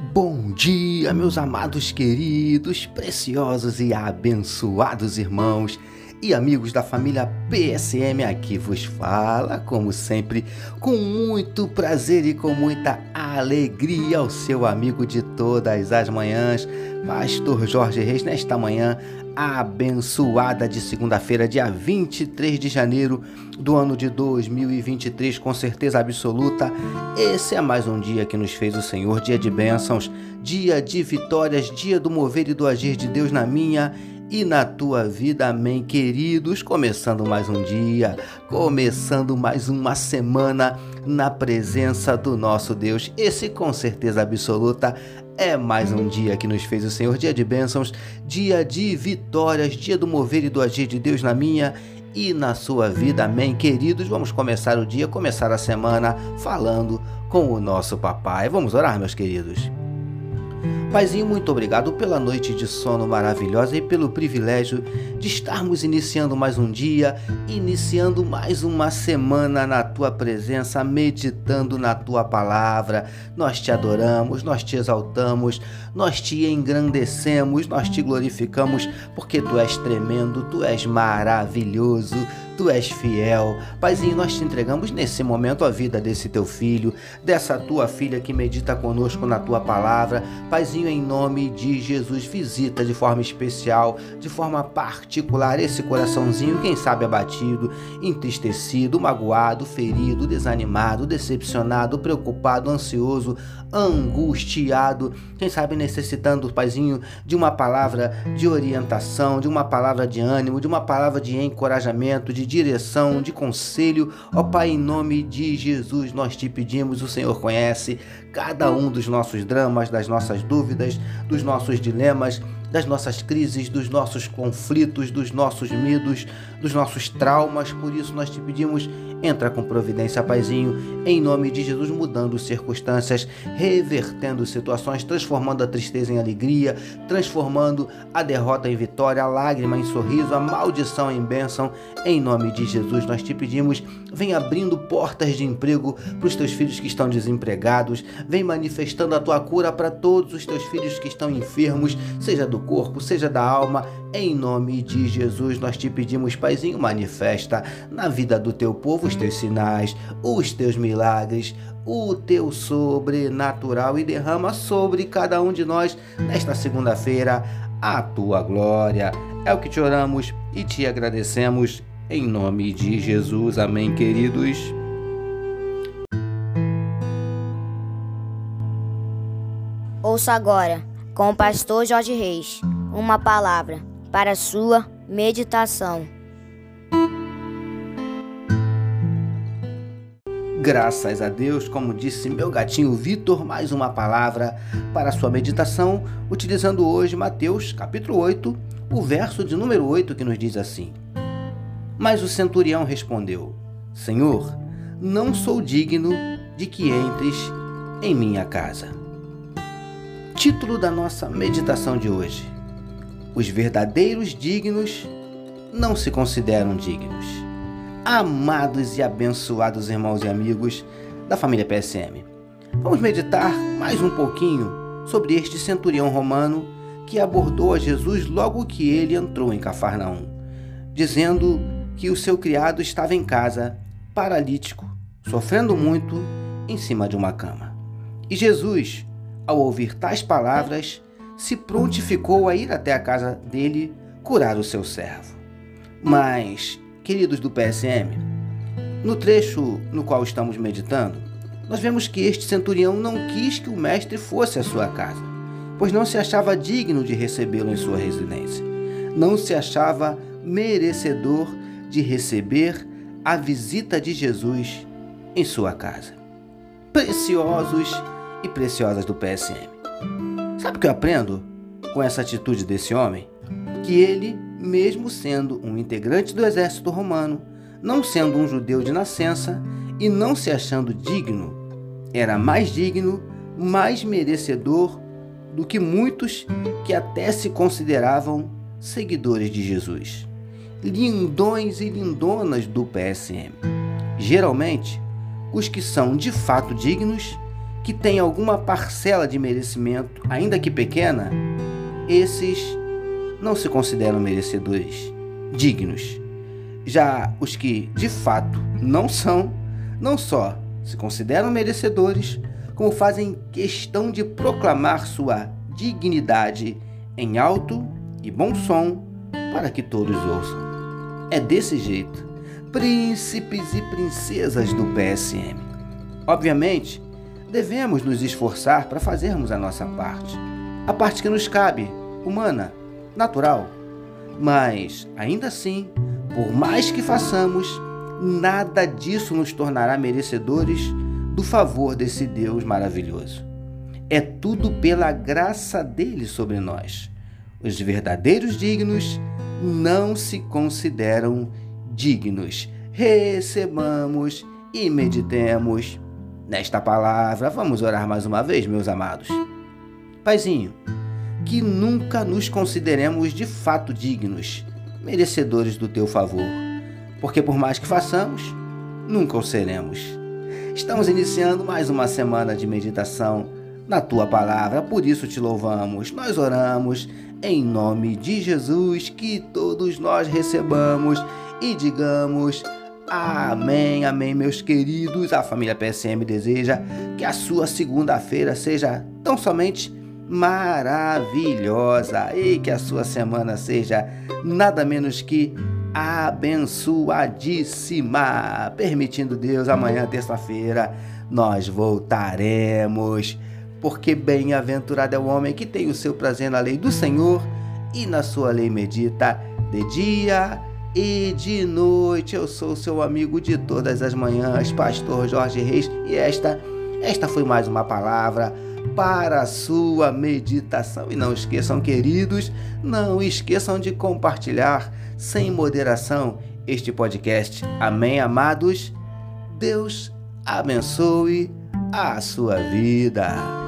Bom dia, meus amados, queridos, preciosos e abençoados irmãos e amigos da família PSM aqui vos fala, como sempre, com muito prazer e com muita alegria ao seu amigo de todas as manhãs, Pastor Jorge Reis, nesta manhã abençoada de segunda-feira, dia 23 de janeiro do ano de 2023, com certeza absoluta. Esse é mais um dia que nos fez o Senhor, dia de bênçãos, dia de vitórias, dia do mover e do agir de Deus na minha e na tua vida, amém, queridos. Começando mais um dia, começando mais uma semana na presença do nosso Deus. Esse, com certeza absoluta, é mais um dia que nos fez o Senhor, dia de bênçãos, dia de vitórias, dia do mover e do agir de Deus na minha e na sua vida, amém, queridos. Vamos começar o dia, começar a semana falando com o nosso papai. Vamos orar, meus queridos. Paizinho, muito obrigado pela noite de sono maravilhosa e pelo privilégio de estarmos iniciando mais um dia, iniciando mais uma semana na tua presença, meditando na tua palavra. Nós te adoramos, nós te exaltamos, nós te engrandecemos, nós te glorificamos, porque tu és tremendo, tu és maravilhoso, Tu és fiel. Paizinho, nós te entregamos nesse momento a vida desse teu filho, dessa tua filha que medita conosco na tua palavra. Paizinho, em nome de Jesus, visita de forma especial, de forma particular esse coraçãozinho, quem sabe abatido, entristecido, magoado, ferido, desanimado, decepcionado, preocupado, ansioso, angustiado, quem sabe necessitando, Paizinho, de uma palavra de orientação, de uma palavra de ânimo, de uma palavra de encorajamento, de direção, de conselho. Ó Pai, em nome de Jesus, nós te pedimos, o Senhor conhece cada um dos nossos dramas, das nossas dúvidas, dos nossos dilemas das nossas crises, dos nossos conflitos, dos nossos medos, dos nossos traumas. Por isso nós te pedimos, entra com providência, Paizinho, em nome de Jesus, mudando circunstâncias, revertendo situações, transformando a tristeza em alegria, transformando a derrota em vitória, a lágrima em sorriso, a maldição em bênção. Em nome de Jesus, nós te pedimos, vem abrindo portas de emprego para os teus filhos que estão desempregados, vem manifestando a tua cura para todos os teus filhos que estão enfermos, seja do do corpo, seja da alma. Em nome de Jesus, nós te pedimos, Paizinho, manifesta na vida do teu povo os teus sinais, os teus milagres, o teu sobrenatural e derrama sobre cada um de nós nesta segunda-feira a tua glória. É o que te oramos e te agradecemos em nome de Jesus. Amém, queridos. Ouça agora com o pastor Jorge Reis, uma palavra para sua meditação. Graças a Deus, como disse meu gatinho Vitor, mais uma palavra para sua meditação, utilizando hoje Mateus capítulo 8, o verso de número 8 que nos diz assim: Mas o centurião respondeu: Senhor, não sou digno de que entres em minha casa. Título da nossa meditação de hoje: Os verdadeiros dignos não se consideram dignos. Amados e abençoados irmãos e amigos da família PSM, vamos meditar mais um pouquinho sobre este centurião romano que abordou a Jesus logo que ele entrou em Cafarnaum, dizendo que o seu criado estava em casa, paralítico, sofrendo muito, em cima de uma cama. E Jesus, ao ouvir tais palavras, se prontificou a ir até a casa dele curar o seu servo. Mas, queridos do PSM, no trecho no qual estamos meditando, nós vemos que este centurião não quis que o mestre fosse à sua casa, pois não se achava digno de recebê-lo em sua residência. Não se achava merecedor de receber a visita de Jesus em sua casa. Preciosos e preciosas do PSM. Sabe o que eu aprendo com essa atitude desse homem? Que ele, mesmo sendo um integrante do exército romano, não sendo um judeu de nascença e não se achando digno, era mais digno, mais merecedor do que muitos que até se consideravam seguidores de Jesus. Lindões e lindonas do PSM. Geralmente, os que são de fato dignos que têm alguma parcela de merecimento, ainda que pequena, esses não se consideram merecedores dignos. Já os que de fato não são, não só se consideram merecedores, como fazem questão de proclamar sua dignidade em alto e bom som para que todos ouçam. É desse jeito, príncipes e princesas do PSM. Obviamente, devemos nos esforçar para fazermos a nossa parte, a parte que nos cabe, humana, natural. Mas, ainda assim, por mais que façamos, nada disso nos tornará merecedores do favor desse Deus maravilhoso. É tudo pela graça dele sobre nós. Os verdadeiros dignos não se consideram dignos. Recebamos e meditemos nesta palavra. Vamos orar mais uma vez, meus amados. Paizinho, que nunca nos consideremos de fato dignos, merecedores do teu favor, porque por mais que façamos, nunca o seremos. Estamos iniciando mais uma semana de meditação na tua palavra, por isso te louvamos. Nós oramos em nome de Jesus, que todos nós recebamos e digamos amém, amém, meus queridos. A família PSM deseja que a sua segunda-feira seja tão somente maravilhosa e que a sua semana seja nada menos que abençoadíssima. Permitindo Deus, amanhã, terça-feira, nós voltaremos porque bem-aventurado é o homem que tem o seu prazer na lei do Senhor e na sua lei medita de dia e de noite. Eu sou seu amigo de todas as manhãs, pastor Jorge Reis, e esta esta foi mais uma palavra para a sua meditação. E não esqueçam, queridos, não esqueçam de compartilhar sem moderação este podcast. Amém, amados. Deus abençoe a sua vida.